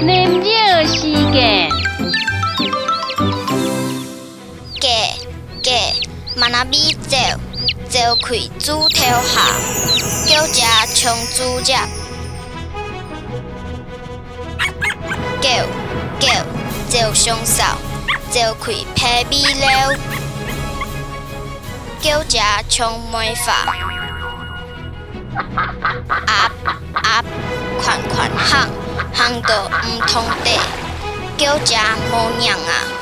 林肉是个，个个马那米走走开猪头下，叫只冲猪只，叫叫走上手走开皮米了，叫只冲梅花，阿阿款款行。喊到唔通地，叫只无娘啊！